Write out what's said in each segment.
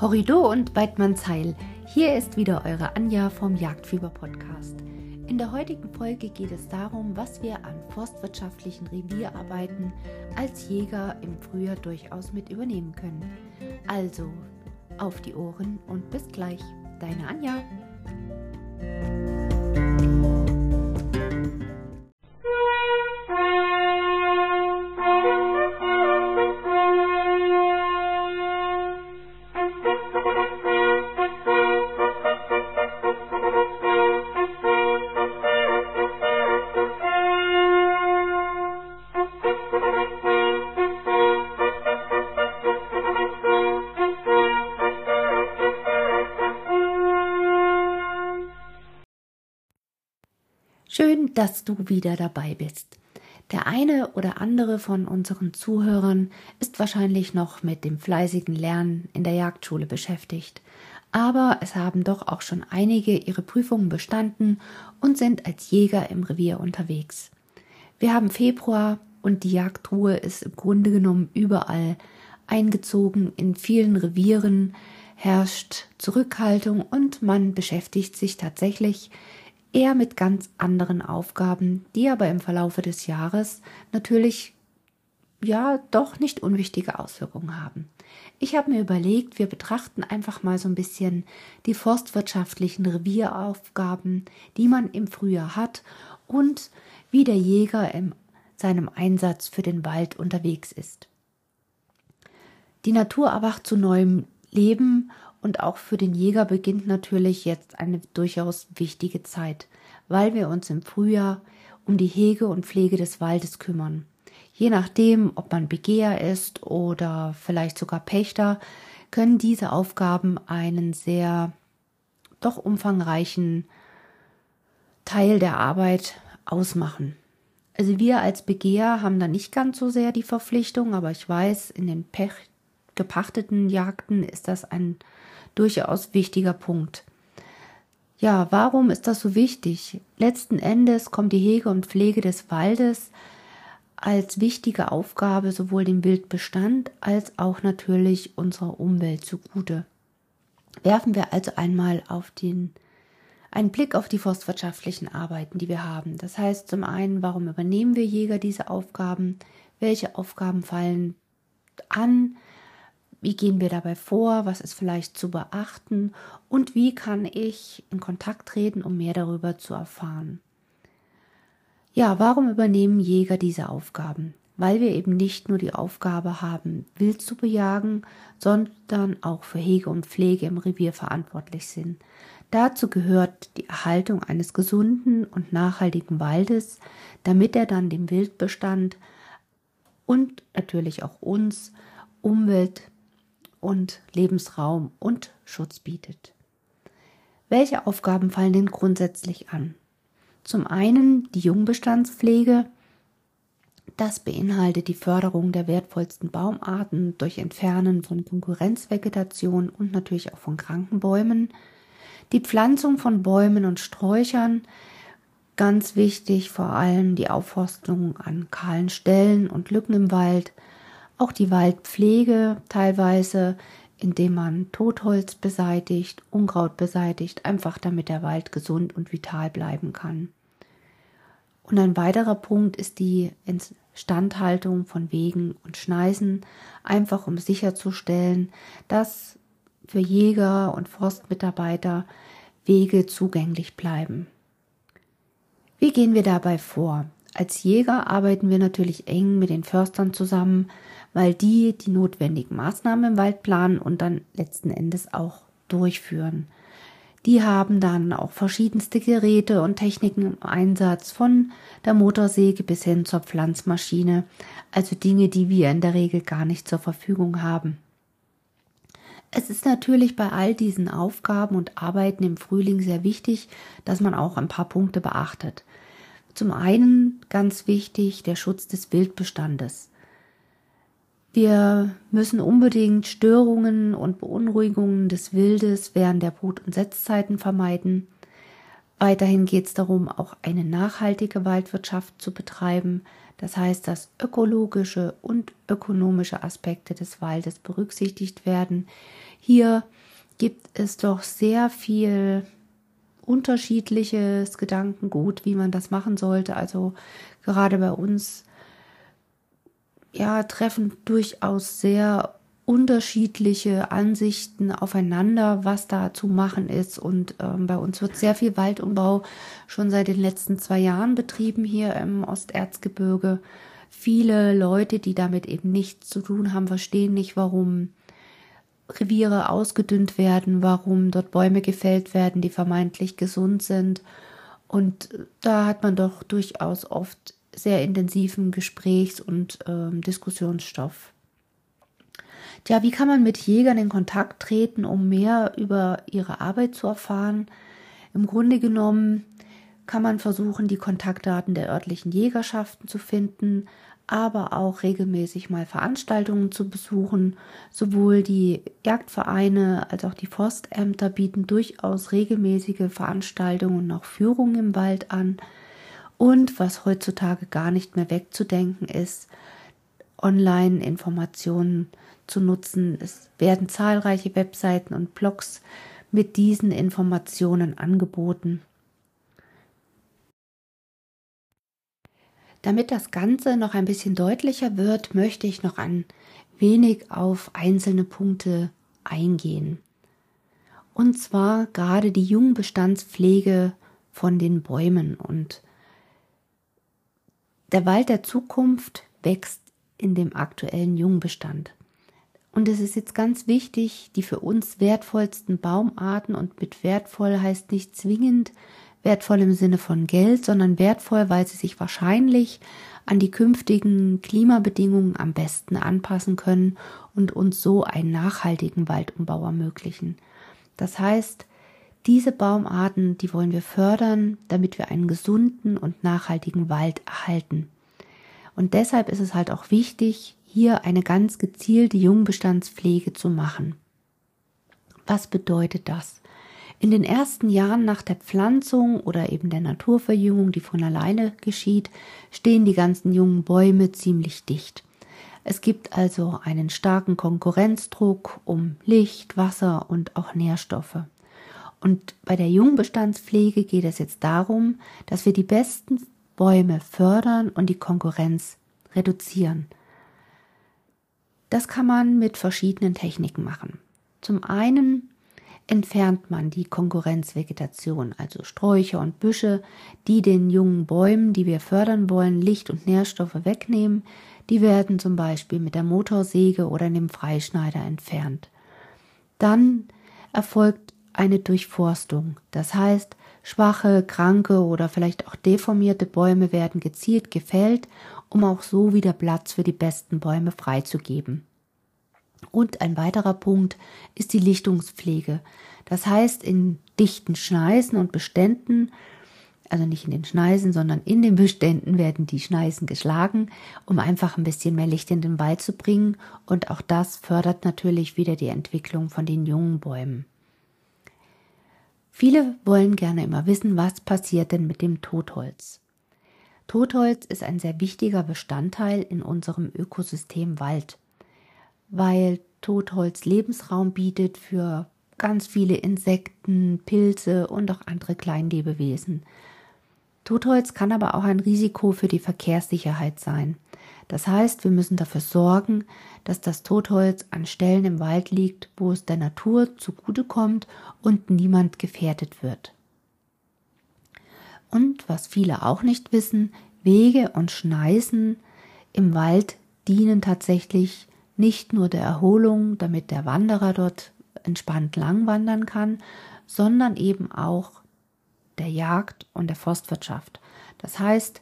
Horrido und Weidmannsheil. Hier ist wieder eure Anja vom Jagdfieber Podcast. In der heutigen Folge geht es darum, was wir an forstwirtschaftlichen Revierarbeiten als Jäger im Frühjahr durchaus mit übernehmen können. Also, auf die Ohren und bis gleich. Deine Anja. Schön, dass du wieder dabei bist. Der eine oder andere von unseren Zuhörern ist wahrscheinlich noch mit dem fleißigen Lernen in der Jagdschule beschäftigt, aber es haben doch auch schon einige ihre Prüfungen bestanden und sind als Jäger im Revier unterwegs. Wir haben Februar und die Jagdruhe ist im Grunde genommen überall eingezogen. In vielen Revieren herrscht Zurückhaltung und man beschäftigt sich tatsächlich eher mit ganz anderen Aufgaben, die aber im Verlaufe des Jahres natürlich ja doch nicht unwichtige Auswirkungen haben. Ich habe mir überlegt, wir betrachten einfach mal so ein bisschen die forstwirtschaftlichen Revieraufgaben, die man im Frühjahr hat und wie der Jäger in seinem Einsatz für den Wald unterwegs ist. Die Natur erwacht zu neuem Leben und auch für den Jäger beginnt natürlich jetzt eine durchaus wichtige Zeit, weil wir uns im Frühjahr um die Hege und Pflege des Waldes kümmern. Je nachdem, ob man Begeher ist oder vielleicht sogar Pächter, können diese Aufgaben einen sehr doch umfangreichen Teil der Arbeit ausmachen. Also wir als Begeher haben da nicht ganz so sehr die Verpflichtung, aber ich weiß, in den Pech gepachteten Jagden ist das ein durchaus wichtiger Punkt. Ja, warum ist das so wichtig? Letzten Endes kommt die Hege und Pflege des Waldes als wichtige Aufgabe sowohl dem Wildbestand als auch natürlich unserer Umwelt zugute. Werfen wir also einmal auf den einen Blick auf die forstwirtschaftlichen Arbeiten, die wir haben. Das heißt zum einen, warum übernehmen wir Jäger diese Aufgaben? Welche Aufgaben fallen an? Wie gehen wir dabei vor? Was ist vielleicht zu beachten? Und wie kann ich in Kontakt treten, um mehr darüber zu erfahren? Ja, warum übernehmen Jäger diese Aufgaben? Weil wir eben nicht nur die Aufgabe haben, Wild zu bejagen, sondern auch für Hege und Pflege im Revier verantwortlich sind. Dazu gehört die Erhaltung eines gesunden und nachhaltigen Waldes, damit er dann dem Wildbestand und natürlich auch uns Umwelt und Lebensraum und Schutz bietet. Welche Aufgaben fallen denn grundsätzlich an? Zum einen die Jungbestandspflege. Das beinhaltet die Förderung der wertvollsten Baumarten durch Entfernen von Konkurrenzvegetation und natürlich auch von kranken Bäumen. Die Pflanzung von Bäumen und Sträuchern. Ganz wichtig vor allem die Aufforstung an kahlen Stellen und Lücken im Wald – auch die Waldpflege teilweise, indem man Totholz beseitigt, Unkraut beseitigt, einfach damit der Wald gesund und vital bleiben kann. Und ein weiterer Punkt ist die Instandhaltung von Wegen und Schneisen, einfach um sicherzustellen, dass für Jäger und Forstmitarbeiter Wege zugänglich bleiben. Wie gehen wir dabei vor? Als Jäger arbeiten wir natürlich eng mit den Förstern zusammen, weil die die notwendigen Maßnahmen im Wald planen und dann letzten Endes auch durchführen. Die haben dann auch verschiedenste Geräte und Techniken im Einsatz, von der Motorsäge bis hin zur Pflanzmaschine, also Dinge, die wir in der Regel gar nicht zur Verfügung haben. Es ist natürlich bei all diesen Aufgaben und Arbeiten im Frühling sehr wichtig, dass man auch ein paar Punkte beachtet. Zum einen ganz wichtig der Schutz des Wildbestandes. Wir müssen unbedingt Störungen und Beunruhigungen des Wildes während der Brut- und Setzzeiten vermeiden. Weiterhin geht es darum, auch eine nachhaltige Waldwirtschaft zu betreiben. Das heißt, dass ökologische und ökonomische Aspekte des Waldes berücksichtigt werden. Hier gibt es doch sehr viel unterschiedliches Gedankengut, wie man das machen sollte. Also gerade bei uns ja treffen durchaus sehr unterschiedliche Ansichten aufeinander, was da zu machen ist. Und ähm, bei uns wird sehr viel Waldumbau schon seit den letzten zwei Jahren betrieben hier im Osterzgebirge. Viele Leute, die damit eben nichts zu tun haben, verstehen nicht, warum Reviere ausgedünnt werden, warum dort Bäume gefällt werden, die vermeintlich gesund sind. Und da hat man doch durchaus oft sehr intensiven Gesprächs- und ähm, Diskussionsstoff. Tja, wie kann man mit Jägern in Kontakt treten, um mehr über ihre Arbeit zu erfahren? Im Grunde genommen kann man versuchen, die Kontaktdaten der örtlichen Jägerschaften zu finden, aber auch regelmäßig mal Veranstaltungen zu besuchen. Sowohl die Jagdvereine als auch die Forstämter bieten durchaus regelmäßige Veranstaltungen und auch Führungen im Wald an. Und was heutzutage gar nicht mehr wegzudenken ist, Online-Informationen zu nutzen. Es werden zahlreiche Webseiten und Blogs mit diesen Informationen angeboten. Damit das Ganze noch ein bisschen deutlicher wird, möchte ich noch ein wenig auf einzelne Punkte eingehen. Und zwar gerade die Jungbestandspflege von den Bäumen. Und der Wald der Zukunft wächst in dem aktuellen Jungbestand. Und es ist jetzt ganz wichtig, die für uns wertvollsten Baumarten und mit wertvoll heißt nicht zwingend wertvoll im Sinne von Geld, sondern wertvoll, weil sie sich wahrscheinlich an die künftigen Klimabedingungen am besten anpassen können und uns so einen nachhaltigen Waldumbau ermöglichen. Das heißt, diese Baumarten, die wollen wir fördern, damit wir einen gesunden und nachhaltigen Wald erhalten. Und deshalb ist es halt auch wichtig, hier eine ganz gezielte Jungbestandspflege zu machen. Was bedeutet das? In den ersten Jahren nach der Pflanzung oder eben der Naturverjüngung, die von alleine geschieht, stehen die ganzen jungen Bäume ziemlich dicht. Es gibt also einen starken Konkurrenzdruck um Licht, Wasser und auch Nährstoffe. Und bei der Jungbestandspflege geht es jetzt darum, dass wir die besten Bäume fördern und die Konkurrenz reduzieren. Das kann man mit verschiedenen Techniken machen. Zum einen entfernt man die Konkurrenzvegetation, also Sträucher und Büsche, die den jungen Bäumen, die wir fördern wollen, Licht und Nährstoffe wegnehmen. Die werden zum Beispiel mit der Motorsäge oder dem Freischneider entfernt. Dann erfolgt eine Durchforstung. Das heißt, schwache, kranke oder vielleicht auch deformierte Bäume werden gezielt gefällt, um auch so wieder Platz für die besten Bäume freizugeben. Und ein weiterer Punkt ist die Lichtungspflege. Das heißt, in dichten Schneisen und Beständen, also nicht in den Schneisen, sondern in den Beständen werden die Schneisen geschlagen, um einfach ein bisschen mehr Licht in den Wald zu bringen. Und auch das fördert natürlich wieder die Entwicklung von den jungen Bäumen. Viele wollen gerne immer wissen, was passiert denn mit dem Totholz. Totholz ist ein sehr wichtiger Bestandteil in unserem Ökosystem Wald weil Totholz Lebensraum bietet für ganz viele Insekten, Pilze und auch andere Kleinlebewesen. Totholz kann aber auch ein Risiko für die Verkehrssicherheit sein. Das heißt, wir müssen dafür sorgen, dass das Totholz an Stellen im Wald liegt, wo es der Natur zugutekommt und niemand gefährdet wird. Und was viele auch nicht wissen, Wege und Schneisen im Wald dienen tatsächlich nicht nur der Erholung, damit der Wanderer dort entspannt langwandern kann, sondern eben auch der Jagd und der Forstwirtschaft. Das heißt,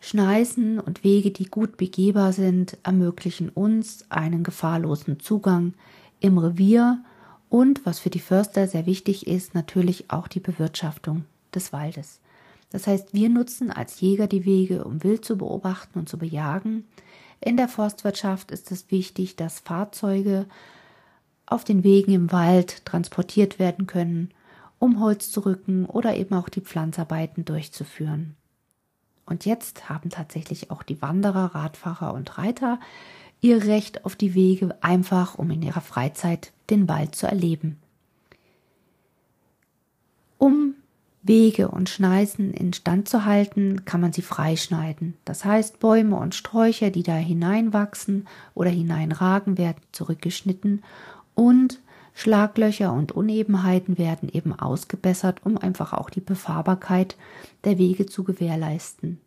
Schneisen und Wege, die gut begehbar sind, ermöglichen uns einen gefahrlosen Zugang im Revier und, was für die Förster sehr wichtig ist, natürlich auch die Bewirtschaftung des Waldes. Das heißt, wir nutzen als Jäger die Wege, um Wild zu beobachten und zu bejagen. In der Forstwirtschaft ist es wichtig, dass Fahrzeuge auf den Wegen im Wald transportiert werden können, um Holz zu rücken oder eben auch die Pflanzarbeiten durchzuführen. Und jetzt haben tatsächlich auch die Wanderer, Radfahrer und Reiter ihr Recht auf die Wege, einfach um in ihrer Freizeit den Wald zu erleben. Um Wege und Schneisen instand zu halten, kann man sie freischneiden. Das heißt, Bäume und Sträucher, die da hineinwachsen oder hineinragen, werden zurückgeschnitten und Schlaglöcher und Unebenheiten werden eben ausgebessert, um einfach auch die Befahrbarkeit der Wege zu gewährleisten.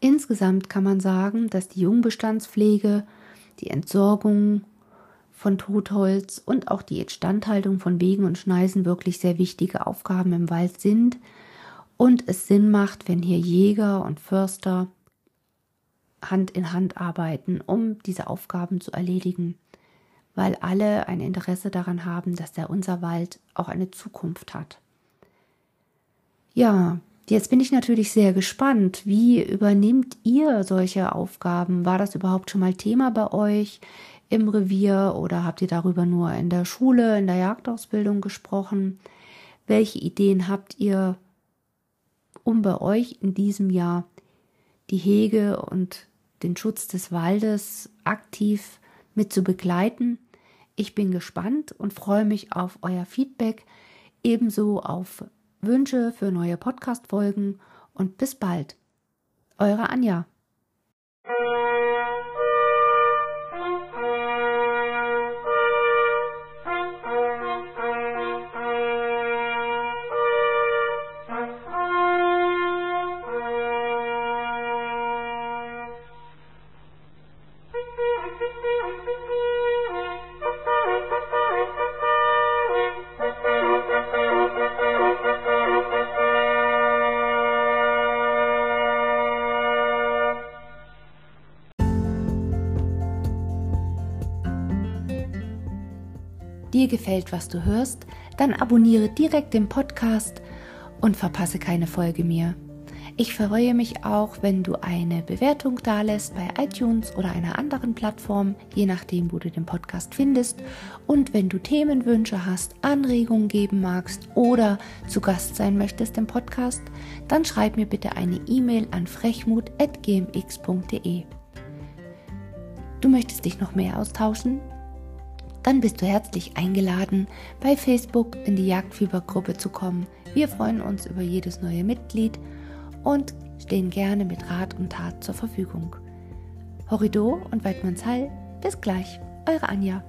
Insgesamt kann man sagen, dass die Jungbestandspflege, die Entsorgung von Totholz und auch die Instandhaltung von Wegen und Schneisen wirklich sehr wichtige Aufgaben im Wald sind und es Sinn macht, wenn hier Jäger und Förster Hand in Hand arbeiten, um diese Aufgaben zu erledigen, weil alle ein Interesse daran haben, dass der unser Wald auch eine Zukunft hat. Ja, jetzt bin ich natürlich sehr gespannt, wie übernimmt ihr solche Aufgaben? War das überhaupt schon mal Thema bei euch? im Revier oder habt ihr darüber nur in der Schule, in der Jagdausbildung gesprochen? Welche Ideen habt ihr, um bei euch in diesem Jahr die Hege und den Schutz des Waldes aktiv mit zu begleiten? Ich bin gespannt und freue mich auf euer Feedback, ebenso auf Wünsche für neue Podcast-Folgen und bis bald. Eure Anja. Dir gefällt, was du hörst, dann abonniere direkt den Podcast und verpasse keine Folge mehr. Ich freue mich auch, wenn du eine Bewertung dalässt bei iTunes oder einer anderen Plattform, je nachdem, wo du den Podcast findest. Und wenn du Themenwünsche hast, Anregungen geben magst oder zu Gast sein möchtest im Podcast, dann schreib mir bitte eine E-Mail an frechmut.gmx.de. Du möchtest dich noch mehr austauschen? Dann bist du herzlich eingeladen, bei Facebook in die Jagdfiebergruppe zu kommen. Wir freuen uns über jedes neue Mitglied und stehen gerne mit Rat und Tat zur Verfügung. Horrido und Weidmannshall, bis gleich, eure Anja.